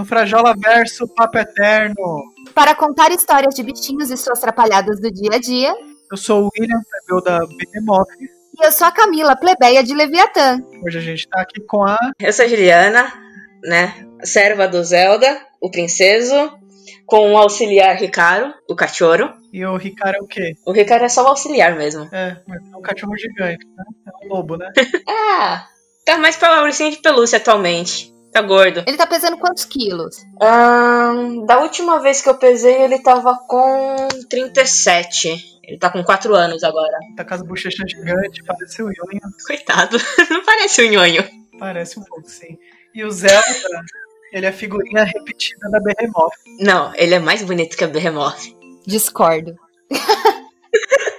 no Frajola Verso Papo Eterno. Para contar histórias de bichinhos e suas atrapalhadas do dia a dia. Eu sou o William, plebeu da Behemoth. E eu sou a Camila, plebeia de Leviatã. Hoje a gente tá aqui com a. Eu sou a Juliana, né? Serva do Zelda, o princeso, com o auxiliar Ricardo, o cachorro. E o Ricardo é o quê? O Ricardo é só o auxiliar mesmo. É, mas é um cachorro gigante, né? É um lobo, né? ah, tá mais pra ursinho de pelúcia atualmente. Tá gordo. Ele tá pesando quantos quilos? Um, da última vez que eu pesei, ele tava com 37. Ele tá com 4 anos agora. Tá com as bochechas gigantes, parece o Nhonho. Coitado, não parece o Nhonho. Parece um pouco, sim. E o Zelda, ele é figurinha repetida da Behemoth. Não, ele é mais bonito que a Behemoth. Discordo.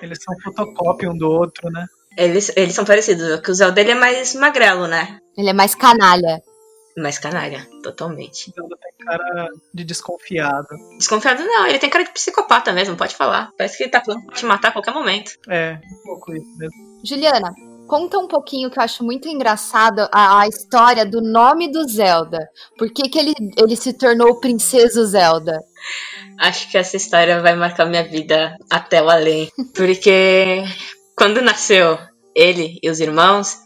Eles são fotocópia um do outro, né? Eles, eles são parecidos, que o Zelda ele é mais magrelo, né? Ele é mais canalha. Mais canalha, totalmente. O Zelda tem cara de desconfiado. Desconfiado não, ele tem cara de psicopata mesmo, pode falar. Parece que ele tá falando pra te matar a qualquer momento. É, um pouco isso mesmo. Juliana, conta um pouquinho que eu acho muito engraçado a, a história do nome do Zelda. Por que, que ele, ele se tornou o Princeso Zelda? Acho que essa história vai marcar minha vida até o além. Porque quando nasceu ele e os irmãos,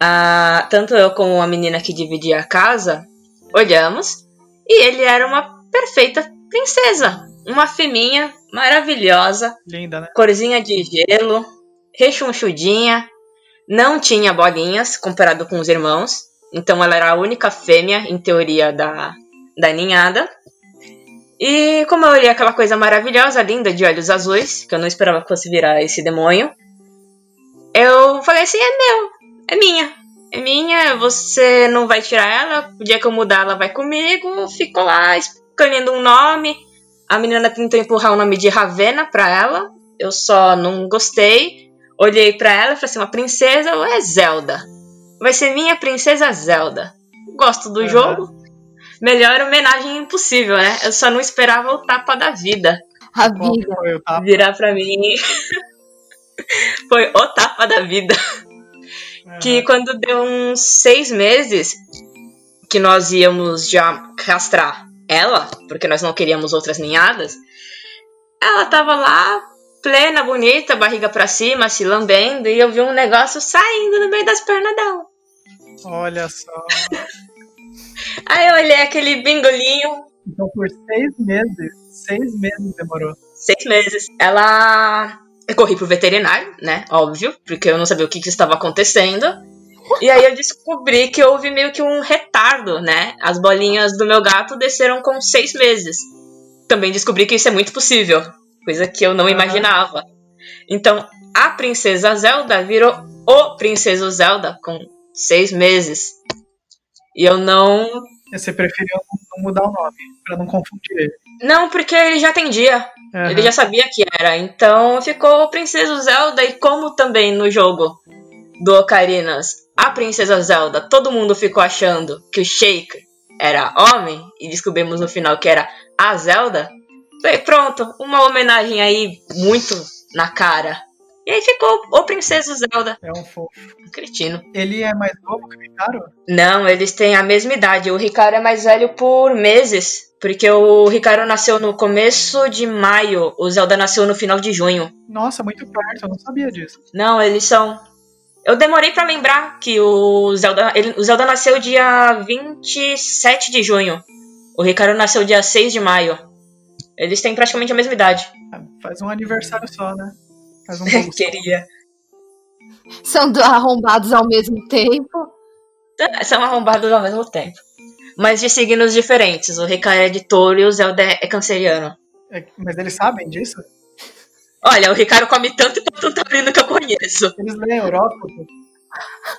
ah, tanto eu como a menina que dividia a casa, olhamos e ele era uma perfeita princesa. Uma feminha maravilhosa, Linda, né? corzinha de gelo, rechonchudinha, não tinha bolinhas comparado com os irmãos, então ela era a única fêmea, em teoria, da, da ninhada. E como eu olhei aquela coisa maravilhosa, linda, de olhos azuis, que eu não esperava que fosse virar esse demônio, eu falei assim: é meu, é minha, é minha, você não vai tirar ela, o dia que eu mudar ela vai comigo. Ficou lá escolhendo um nome. A menina tentou empurrar o nome de Ravena pra ela, eu só não gostei. Olhei pra ela e falei assim: uma princesa ou é Zelda? Vai ser minha princesa Zelda. Gosto do Uhum. jogo. Melhor homenagem impossível, né? Eu só não esperava o tapa da vida A vida. foi o tapa? virar pra mim. Foi o tapa da vida. Uhum. Que quando deu uns seis meses que nós íamos já castrar ela, porque nós não queríamos outras ninhadas, ela tava lá, plena, bonita, barriga pra cima, se lambendo, e eu vi um negócio saindo no meio das pernas dela. Olha só. Aí eu olhei aquele bingolinho, Então por seis meses, seis meses demorou. seis meses. Ela. Eu corri pro veterinário, né? Óbvio, porque eu não sabia o que, que estava acontecendo. E aí eu descobri que houve meio que um retardo, né? As bolinhas do meu gato desceram com seis meses. Também descobri que isso é muito possível, coisa que eu não imaginava. Então, a princesa Zelda virou o princeso Zelda com seis meses. E eu não. Você preferiu não mudar o nome, pra não confundir ele. Não, porque ele já atendia. Uhum. Ele já sabia que era, então ficou Princesa Zelda e como também no jogo do Ocarinas, a Princesa Zelda, todo mundo ficou achando que o Sheik era homem e descobrimos no final que era a Zelda. Falei, pronto, uma homenagem aí muito na cara. E aí ficou o Princesa Zelda, É um fofo. um cretino. Ele é mais novo que o Ricardo? Não, eles têm a mesma idade. O Ricardo é mais velho por meses. Porque o Ricardo nasceu no começo de maio, o Zelda nasceu no final de junho. Nossa, muito perto, eu não sabia disso. Não, eles são. Eu demorei pra lembrar que o Zelda, ele- o Zelda nasceu dia 27 de junho. O Ricardo nasceu dia 6 de maio. Eles têm praticamente a mesma idade. Ah, Faz um aniversário só, né? Faz um bolo só. Queria. São do- arrombados ao mesmo tempo. São arrombados ao mesmo tempo. Mas de signos diferentes. O Ricardo é de touro e o Zelda é canceriano. É, mas eles sabem disso? Olha, o Ricardo come tanto e tanto taurino que eu conheço. Eles leem horóscopo?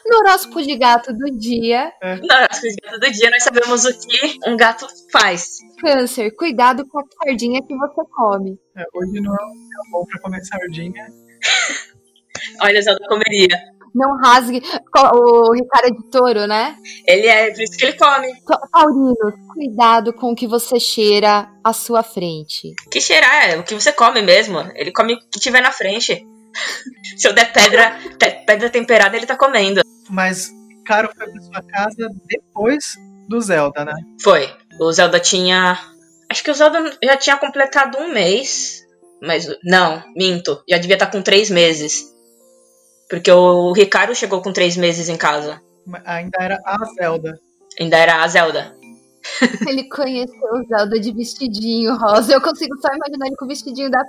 No horóscopo de gato do dia, Na nossa do dia nós sabemos o que um gato faz. câncer, cuidado com a sardinha que você come. É, hoje não é um bom pra comer sardinha. Olha, Zelda comeria. Não rasgue. O Ricardo é de touro, né? Ele é, por isso que ele come. Taurinos, cuidado com o que você cheira à sua frente. Que cheirar, é o que você come mesmo. Ele come o que tiver na frente. Se eu der pedra, te- pedra temperada, ele tá comendo. Mas Caro foi pra sua casa depois do Zelda, né? Foi. O Zelda tinha. Acho que o Zelda já tinha completado um mês. Mas. Não, minto. Já devia estar com três meses. Porque o Ricardo chegou com três meses em casa. Mas Ainda era a Zelda. Ainda era a Zelda. Ele conheceu o Zelda de vestidinho rosa. Eu consigo só imaginar ele com o vestidinho da,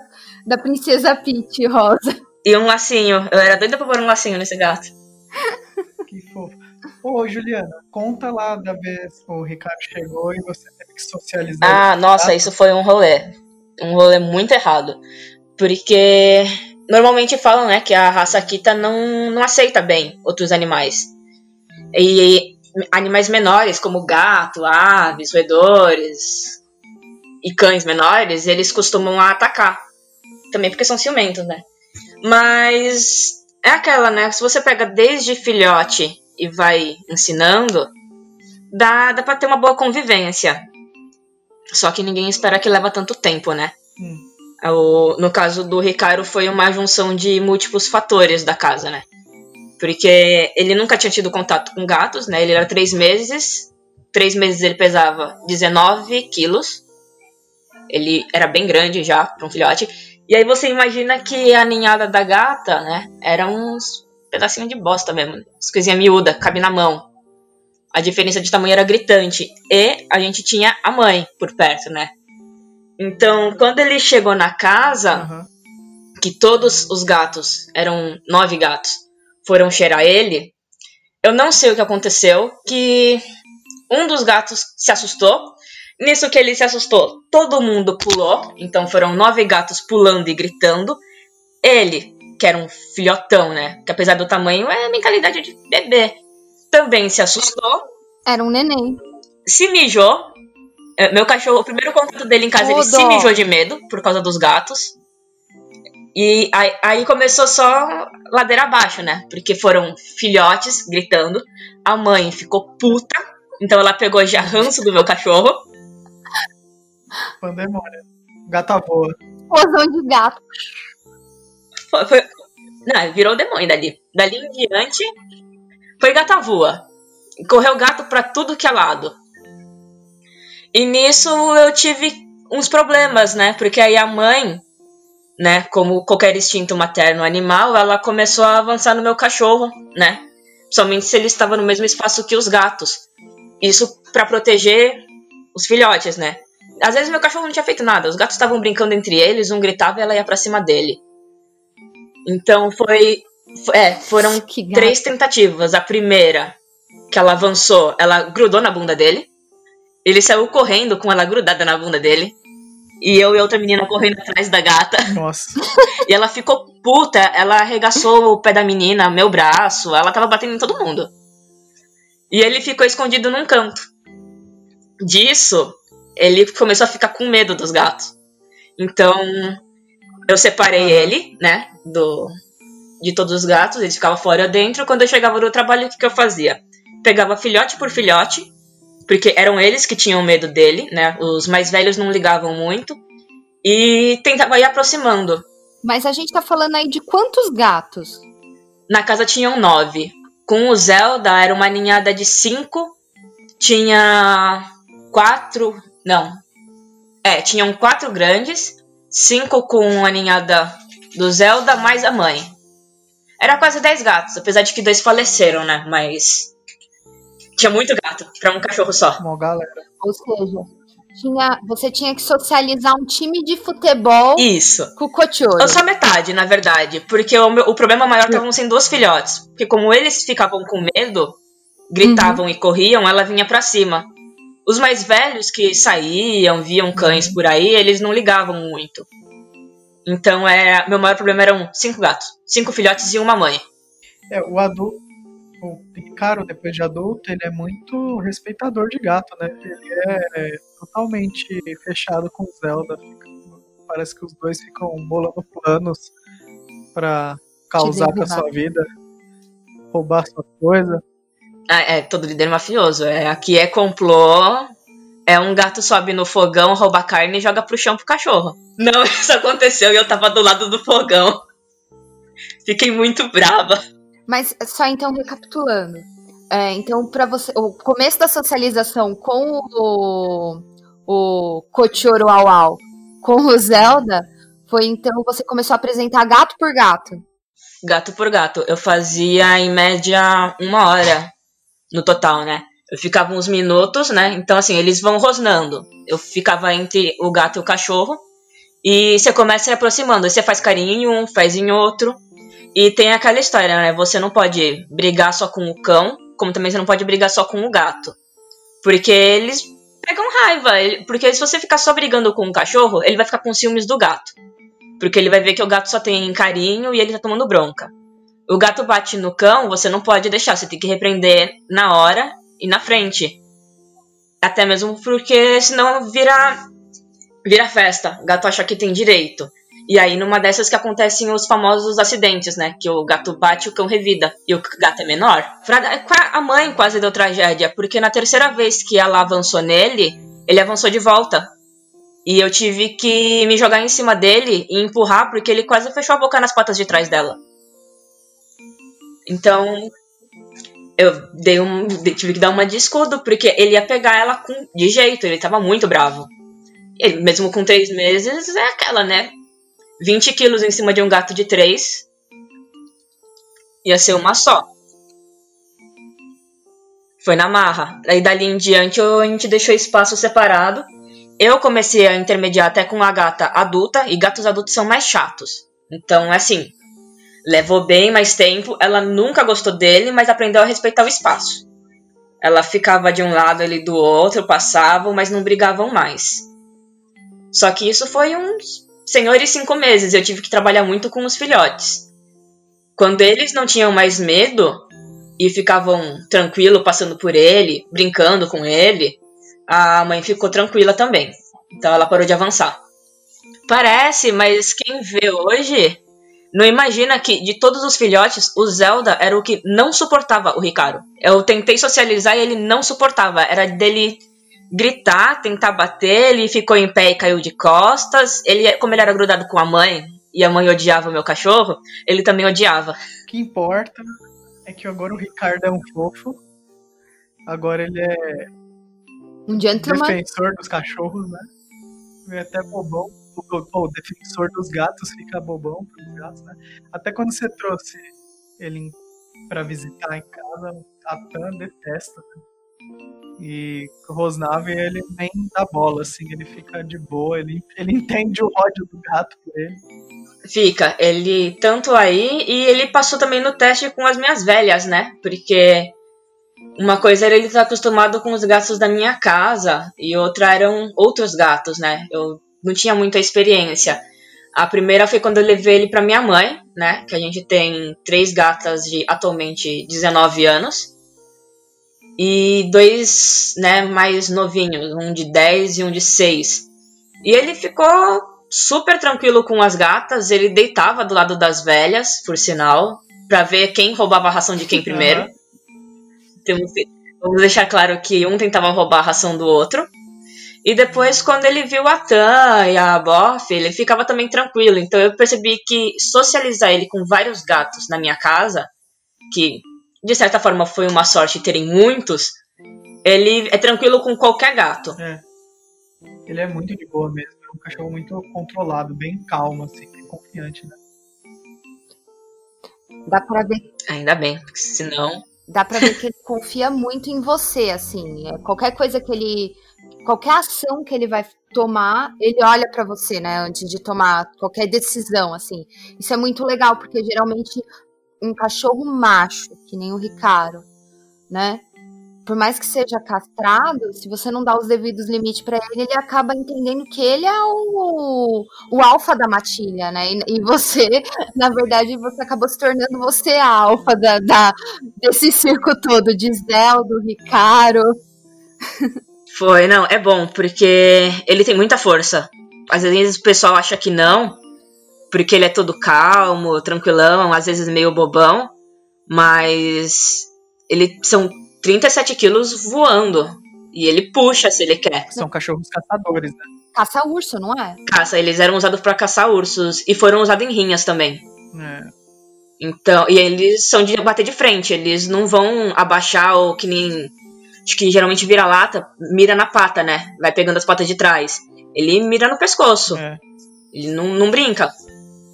da princesa Peach rosa. E um lacinho. Eu era doida pra pôr um lacinho nesse gato. Que fofo. Ô, Juliana, conta lá da vez que o Ricardo chegou e você teve que socializar. Ah, nossa, tá? isso foi um rolê. Um rolê muito errado. Porque normalmente falam, né, que a raça Akita não, não aceita bem outros animais. E animais menores, como gato, aves, roedores e cães menores, eles costumam atacar. Também porque são ciumentos, né? Mas é aquela, né? Se você pega desde filhote e vai ensinando, dá, dá pra ter uma boa convivência. Só que ninguém espera que leva tanto tempo, né? Hum. O- no caso do Ricardo, foi uma junção de múltiplos fatores da casa, né? Porque ele nunca tinha tido contato com gatos, né? Ele era três meses. Três meses ele pesava 19 quilos. Ele era bem grande já para um filhote. E aí você imagina que a ninhada da gata, né? Era uns pedacinhos de bosta mesmo. As coisinhas miúdas, cabe na mão. A diferença de tamanho era gritante. E a gente tinha a mãe por perto, né? Então, quando ele chegou na casa, Aham. que todos os gatos, eram nove gatos, foram cheirar ele, eu não sei o que aconteceu, que um dos gatos se assustou. Nisso que ele se assustou, todo mundo pulou, então foram nove gatos pulando e gritando. Ele, que era um filhotão, né, que apesar do tamanho é a mentalidade de bebê, também se assustou, Era um neném. se mijou. É, Meu cachorro, o primeiro contato dele em casa, ele Ô, se mijou de medo por causa dos gatos. E aí, aí começou só ladeira abaixo, né? Porque foram filhotes gritando. A mãe ficou puta. Então ela pegou já ranço do meu cachorro. Pandemônio. Gata voa. Posão de gato. Foi, foi- Não, virou demônio dali. Dali em diante, foi gata voa. Correu gato pra tudo que é lado. E nisso eu tive uns problemas, né? Porque aí a mãe, né, como qualquer instinto materno animal, ela começou a avançar no meu cachorro, né? Somente se ele estava no mesmo espaço que os gatos. Isso pra proteger os filhotes, né? Às vezes meu cachorro não tinha feito nada, os gatos estavam brincando entre eles, um gritava e ela ia pra cima dele. Então foi. fo- É, foram três tentativas. A primeira, que ela avançou, ela grudou na bunda dele. Ele saiu correndo com ela grudada na bunda dele. E eu e outra menina correndo atrás da gata. Nossa. E ela ficou puta, ela arregaçou o pé da menina, meu braço, ela tava batendo em todo mundo. E ele ficou escondido num canto. Disso, ele começou a ficar com medo dos gatos. Então, eu separei Aham. ele, né, do de todos os gatos, ele ficava fora dentro. Quando eu chegava do trabalho, o que, que eu fazia? Pegava filhote por filhote, porque eram eles que tinham medo dele, né? Os mais velhos não ligavam muito. E tentava ir aproximando. Mas a gente tá falando aí de quantos gatos? Na casa tinham nove. Com o Zelda era uma ninhada de cinco. Tinha quatro. Não. É, tinham quatro grandes. Cinco com a ninhada do Zelda, mais a mãe. Era quase dez gatos, apesar de que dois faleceram, né? Mas. Tinha muito gato pra um cachorro só. Uma galera. Ou seja, tinha, você tinha que socializar um time de futebol Isso. com o cotioro. Ou só metade, na verdade. Porque o, meu- o problema maior estavam sendo os filhotes. Porque como eles ficavam com medo, gritavam e corriam, ela vinha pra cima. Os mais velhos que saíam, viam cães por aí, eles não ligavam muito. Então, é, meu maior problema eram cinco gatos. Cinco filhotes e uma mãe. É, o adulto, o Ricardo, depois de adulto, ele é muito respeitador de gato, né? Ele é totalmente fechado com o Zelda. Fica- Parece que os dois ficam bolando planos pra causar com a sua vida, roubar sua coisa. Ah, é, todo líder mafioso. É, aqui é complô. É um gato sobe no fogão, rouba carne e joga pro chão pro cachorro. Não, isso aconteceu e eu tava do lado do fogão. Fiquei muito brava. Mas só então recapitulando. É, então, para você, o começo da socialização com o, o Kochoro Awal com o Zelda foi então você começou a apresentar gato por gato. Gato por gato. Eu fazia em média uma hora no total, né? Eu ficava uns minutos, né? Então, assim, eles vão rosnando. Eu ficava entre o gato e o cachorro. E você começa se aproximando. Você faz carinho em um, faz em outro. E tem aquela história, né? Você não pode brigar só com o cão, como também você não pode brigar só com o gato. Porque eles pegam raiva. Porque se você ficar só brigando com o cachorro, ele vai ficar com ciúmes do gato. Porque ele vai ver que o gato só tem carinho e ele tá tomando bronca. O gato bate no cão, você não pode deixar, você tem que repreender na hora e na frente. Até mesmo porque senão vira vira festa. O gato acha que tem direito. E aí, numa dessas que acontecem os famosos acidentes, né? Que o gato bate o cão revida. E o gato é menor. A mãe quase deu tragédia, porque na terceira vez que ela avançou nele, ele avançou de volta. E eu tive que me jogar em cima dele e empurrar, porque ele quase fechou a boca nas patas de trás dela. Então, eu dei um, tive que dar uma de escudo, porque ele ia pegar ela com, de jeito, ele tava muito bravo. Ele, mesmo com três meses, é aquela, né? 20 quilos em cima de um gato de três. Ia ser uma só. Foi na marra. Aí dali em diante a gente deixou espaço separado. Eu comecei a intermediar até com a gata adulta, e gatos adultos são mais chatos. Então, é assim, levou bem mais tempo. Ela nunca gostou dele, mas aprendeu a respeitar o espaço. Ela ficava de um lado, ele do outro, passavam, mas não brigavam mais. Só que isso foi uns senhores cinco meses. Eu tive que trabalhar muito com os filhotes. Quando eles não tinham mais medo e ficavam tranquilo passando por ele, brincando com ele, a mãe ficou tranquila também. Então ela parou de avançar. Parece, mas quem vê hoje não imagina que de todos os filhotes, o Zelda era o que não suportava o Ricardo. Eu tentei socializar e ele não suportava. Era dele gritar, tentar bater, ele ficou em pé e caiu de costas. Ele, como ele era grudado com a mãe e a mãe odiava o meu cachorro, ele também odiava. O que importa é que agora o Ricardo é um fofo. Agora ele é um gentleman. Defensor dos cachorros, né? E até bobão. O, defensor dos gatos fica bobão pros gatos, né? Até quando você trouxe ele para visitar em casa, a Tan detesta, né? E o Rosnave, ele nem dá bola, assim, ele fica de boa, ele, ele entende o ódio do gato por ele. Fica, ele tanto aí, e ele passou também no teste com as minhas velhas, né? Porque uma coisa era ele estar acostumado com os gatos da minha casa e outra eram outros gatos, né? Eu não tinha muita experiência. A primeira foi quando eu levei ele para minha mãe, né? Que a gente tem três gatas de atualmente 19 anos. E dois, né, mais novinhos, um de 10 e um de 6. E ele ficou super tranquilo com as gatas, ele deitava do lado das velhas, por sinal, para ver quem roubava a ração de quem primeiro. Uhum. Temos, vamos deixar claro que um tentava roubar a ração do outro. E depois, quando ele viu a Tan e a Boff, ele ficava também tranquilo. Então eu percebi que socializar ele com vários gatos na minha casa, que de certa forma foi uma sorte terem muitos, ele é tranquilo com qualquer gato. É. Ele é muito de boa mesmo. É um cachorro muito controlado, bem calmo, assim, bem confiante, né? Dá pra ver. Ainda bem, porque senão dá pra ver que ele confia muito em você, assim. É, qualquer coisa que ele. Qualquer ação que ele vai tomar, ele olha para você, né? Antes de tomar qualquer decisão, assim. Isso é muito legal, porque geralmente um cachorro macho, que nem o Ricardo, né? por mais que seja castrado, se você não dá os devidos limites para ele, ele acaba entendendo que ele é o, o alfa da matilha, né? E, e, você, na verdade, você acabou se tornando você a alfa da, da desse circo todo, de Zelda, Ricardo. Foi, não, é bom, porque ele tem muita força. Às vezes o pessoal acha que não, porque ele é todo calmo, tranquilão, às vezes meio bobão, mas ele são 37 quilos voando. E ele puxa se ele quer. São cachorros caçadores, né? Caça urso, não é? Caça, eles eram usados para caçar ursos. E foram usados em rinhas também. É. Então, e eles são de bater de frente, eles não vão abaixar ou que nem. Acho que geralmente vira lata, mira na pata, né? Vai pegando as patas de trás. Ele mira no pescoço. É. Ele não, não brinca.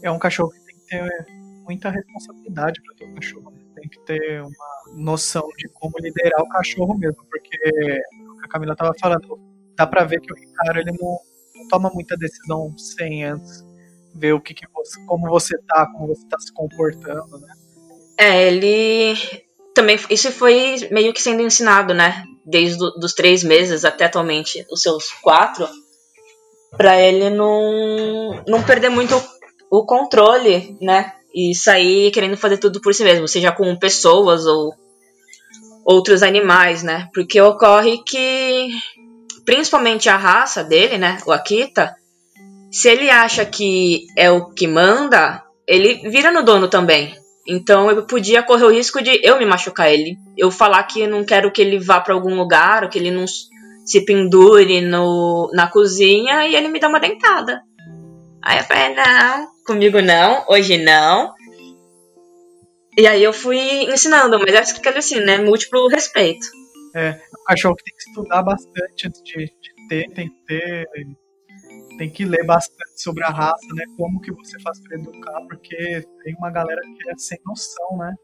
É um cachorro que tem que ter muita responsabilidade para ter um cachorro. Né? Tem que ter uma noção de como liderar o cachorro mesmo, porque a Camila tava falando, dá para ver que o Ricardo ele não, não, toma muita decisão sem antes ver o que, que você, como você tá, como você tá se comportando, né? É, ele também isso foi meio que sendo ensinado, né? Desde do, dos três meses até atualmente os seus quatro, para ele não não perder muito o controle, né? E sair querendo fazer tudo por si mesmo, seja com pessoas ou outros animais, né? Porque ocorre que principalmente a raça dele, né, o Akita, se ele acha que é o que manda, ele vira no dono também. Então eu podia correr o risco de eu me machucar ele, eu falar que não quero que ele vá para algum lugar, ou que ele não se pendure no, na cozinha e ele me dá uma dentada. Aí eu falei, não, comigo não, hoje não. E aí eu fui ensinando, mas é aquele assim, né? Múltiplo respeito. É, cachorro que tem que estudar bastante antes de, de ter, tem que ter. Tem que ler bastante sobre a raça, né? Como que você faz para educar, porque tem uma galera que é sem noção, né?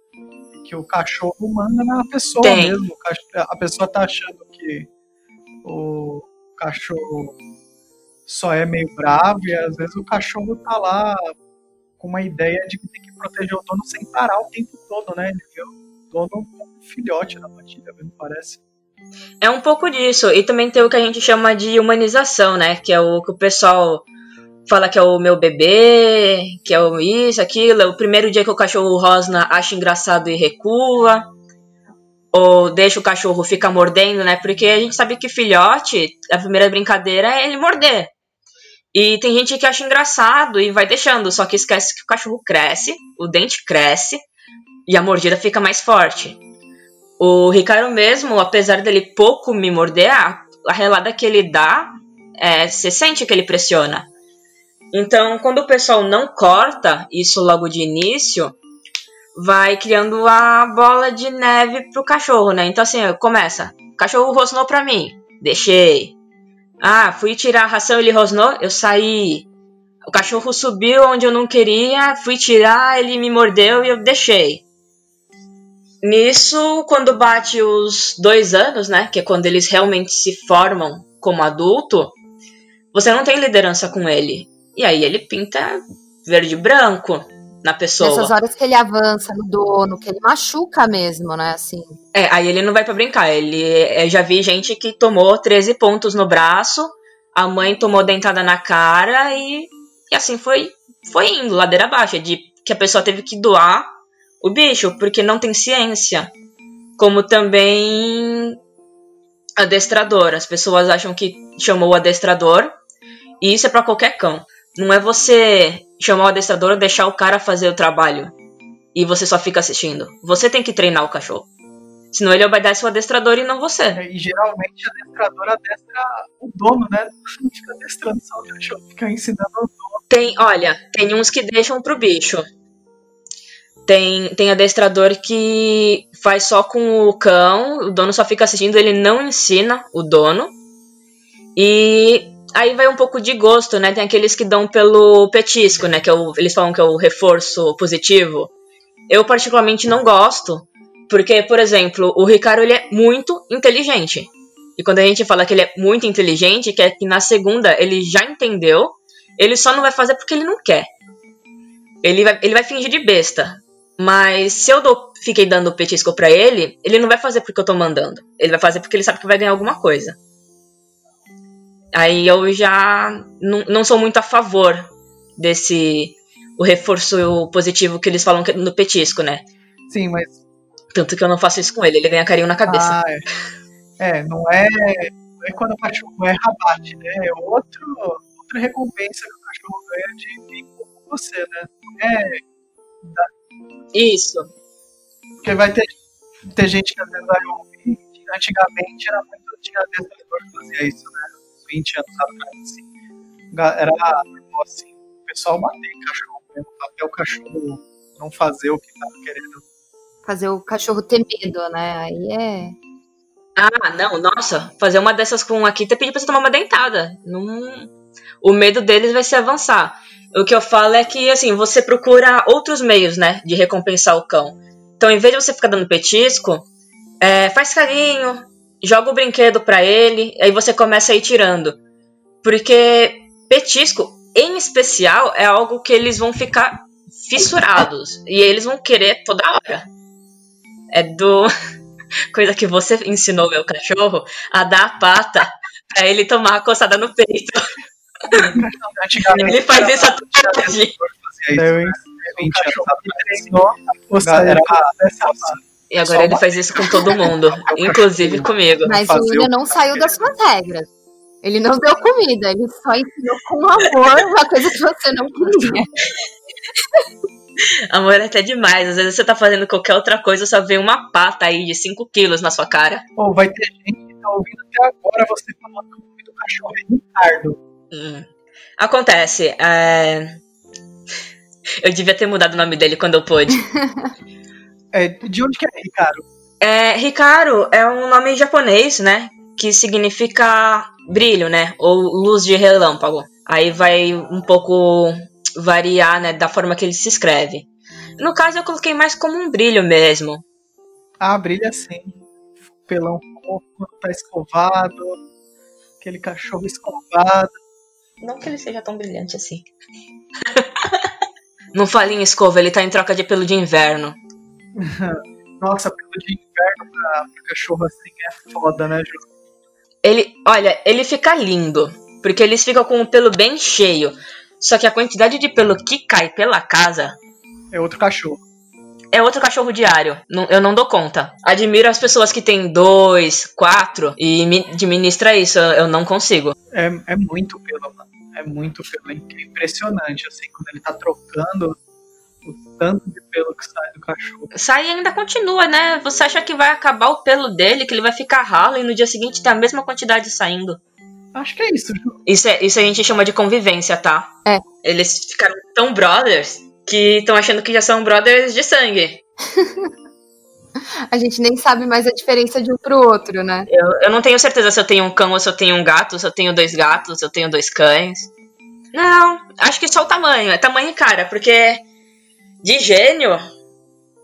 E que o cachorro manda na pessoa tem. mesmo. A pessoa tá achando que o cachorro só é meio bravo e às vezes o cachorro tá lá com uma ideia de que tem que proteger o dono sem parar o tempo todo, né? Ele vê o dono como um filhote na batida, me parece. É um pouco disso. E também tem o que a gente chama de humanização, né? Que é o que o pessoal fala que é o meu bebê, que é o isso, aquilo. É o primeiro dia que o cachorro rosna acha engraçado e recua. Ou deixa o cachorro ficar mordendo, né? Porque a gente sabe que filhote, a primeira brincadeira é ele morder. E tem gente que acha engraçado e vai deixando, só que esquece que o cachorro cresce, o dente cresce e a mordida fica mais forte. O Ricardo mesmo, apesar dele pouco me morder, a, relada que ele dá, é, você sente que ele pressiona. Então, quando o pessoal não corta isso logo de início, vai criando a bola de neve pro cachorro, né? Então, assim, começa. O cachorro rosnou pra mim, deixei. Ah, fui tirar a ração, ele rosnou, eu saí. O cachorro subiu onde eu não queria, fui tirar, ele me mordeu e eu deixei. Nisso, quando bate os dois anos, né, que é quando eles realmente se formam como adulto, você não tem liderança com ele. E aí ele pinta verde e branco na pessoa. Nessas horas que ele avança no dono, que ele machuca mesmo, né? Assim. É, aí ele não vai para brincar. Ele eu já vi gente que tomou 13 pontos no braço, a mãe tomou dentada na cara e, e assim foi foi indo ladeira abaixo, de que a pessoa teve que doar o bicho porque não tem ciência. Como também adestrador. As pessoas acham que chamou o adestrador e isso é para qualquer cão. Não é você chamar o adestrador, deixar o cara fazer o trabalho e você só fica assistindo. Você tem que treinar o cachorro. Senão ele obedece o adestrador e não você. É, e geralmente o adestrador adestra o dono, né? Não fica adestrando só o cachorro, fica ensinando o dono. Tem, olha, tem uns que deixam pro bicho. Tem, tem adestrador que faz só com o cão, o dono só fica assistindo, ele não ensina o dono. E aí vai um pouco de gosto, né? Tem aqueles que dão pelo petisco, né? Que é o, eles falam que é o reforço positivo. Eu particularmente não gosto, porque, por exemplo, o Ricardo ele é muito inteligente. E quando a gente fala que ele é muito inteligente, quer que na segunda ele já entendeu, ele só não vai fazer porque ele não quer. Ele vai, ele vai fingir de besta. Mas se eu dou, fiquei dando petisco para ele, ele não vai fazer porque eu tô mandando. Ele vai fazer porque ele sabe que vai ganhar alguma coisa. Aí eu já não, não sou muito a favor desse o reforço positivo que eles falam no petisco, né? Sim, mas. Tanto que eu não faço isso com ele, ele ganha carinho na cabeça. Ah, é. é, não é, não é quando o cachorro é rabate, né? É outro, outra recompensa que o cachorro ganha de vir com você, né? Não é. Da... Isso. Porque vai ter, ter gente que às vezes vai ouvir, antigamente era muito. Tinha adestrador que fazia isso, né? 20 anos atrás, assim, era assim, o pessoal bater cachorro mesmo, até o cachorro não fazer o que tava querendo. Fazer o cachorro ter medo, né? Aí é. Ah, não, nossa, fazer uma dessas com aqui te pedir pra você tomar uma dentada. Não... O medo deles vai se avançar. O que eu falo é que, assim, você procura outros meios, né, de recompensar o cão. Então, em vez de você ficar dando petisco, é, faz carinho, joga o brinquedo para ele, aí você começa a ir tirando. Porque petisco, em especial, é algo que eles vão ficar fissurados. E eles vão querer toda hora. É do. Coisa que você ensinou meu cachorro a dar a pata pra ele tomar a coçada no peito. ele faz isso até hoje. E agora ele faz isso com todo mundo, inclusive comigo. Mas o William não saiu das suas regras. Ele não deu comida, ele só ensinou com amor uma coisa que você não queria. Amor é até demais. Às vezes você tá fazendo qualquer outra coisa, só vê uma pata aí de 5 quilos na sua cara. Ou vai ter gente que tá ouvindo até agora você falando que o nome do cachorro é Ricardo. Hum. Acontece. É... Eu devia ter mudado o nome dele quando eu pude. é, de onde que é Ricardo? É, Ricardo é um nome japonês, né? Que significa brilho, né? Ou luz de relâmpago. Aí vai um pouco variar, né, da forma que ele se escreve. No caso, eu coloquei mais como um brilho mesmo. Ah, brilha sim. Pelão fofo, tá escovado. Aquele cachorro escovado. Não que ele seja tão brilhante assim. Não fale em escova, ele tá em troca de pelo de inverno. Nossa, pelo de inverno pra, pra cachorro assim é foda, né, Ju? Ele, olha, ele fica lindo. Porque eles ficam com o pelo bem cheio. Só que a quantidade de pelo que cai pela casa. É outro cachorro. É outro cachorro diário. eu não dou conta. Admiro as pessoas que têm dois, quatro e administra isso. Eu não consigo. É, é muito pelo, mano. É muito pelo. É impressionante, assim, quando ele tá trocando o tanto de pelo que sai do cachorro. Sai e ainda continua, né? Você acha que vai acabar o pelo dele, que ele vai ficar ralo e no dia seguinte tem a mesma quantidade saindo. Acho que é isso. Isso, é, isso a gente chama de convivência, tá? É. Eles ficaram tão brothers que estão achando que já são brothers de sangue. a gente nem sabe mais a diferença de um pro outro, né? Eu, eu não tenho certeza se eu tenho um cão ou se eu tenho um gato, se eu tenho dois gatos, se eu tenho dois cães. Não, acho que só o tamanho. É tamanho e cara, porque de gênio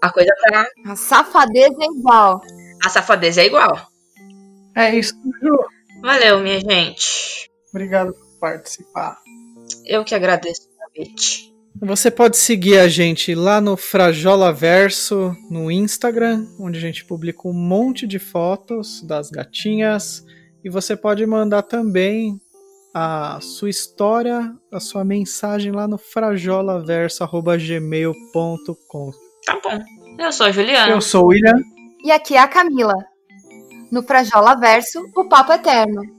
a coisa tá. A safadeza é igual. A safadeza é igual. É isso, Ju. Valeu, minha gente. Obrigado por participar. Eu que agradeço o convite. Você pode seguir a gente lá no Frajola Verso no Instagram, onde a gente publica um monte de fotos das gatinhas. E você pode mandar também a sua história, a sua mensagem lá no frajolaverso.gmail.com. Tá bom. Eu sou a Juliana. Eu sou o William. E aqui é a Camila. No Frajola Verso, o Papo Eterno.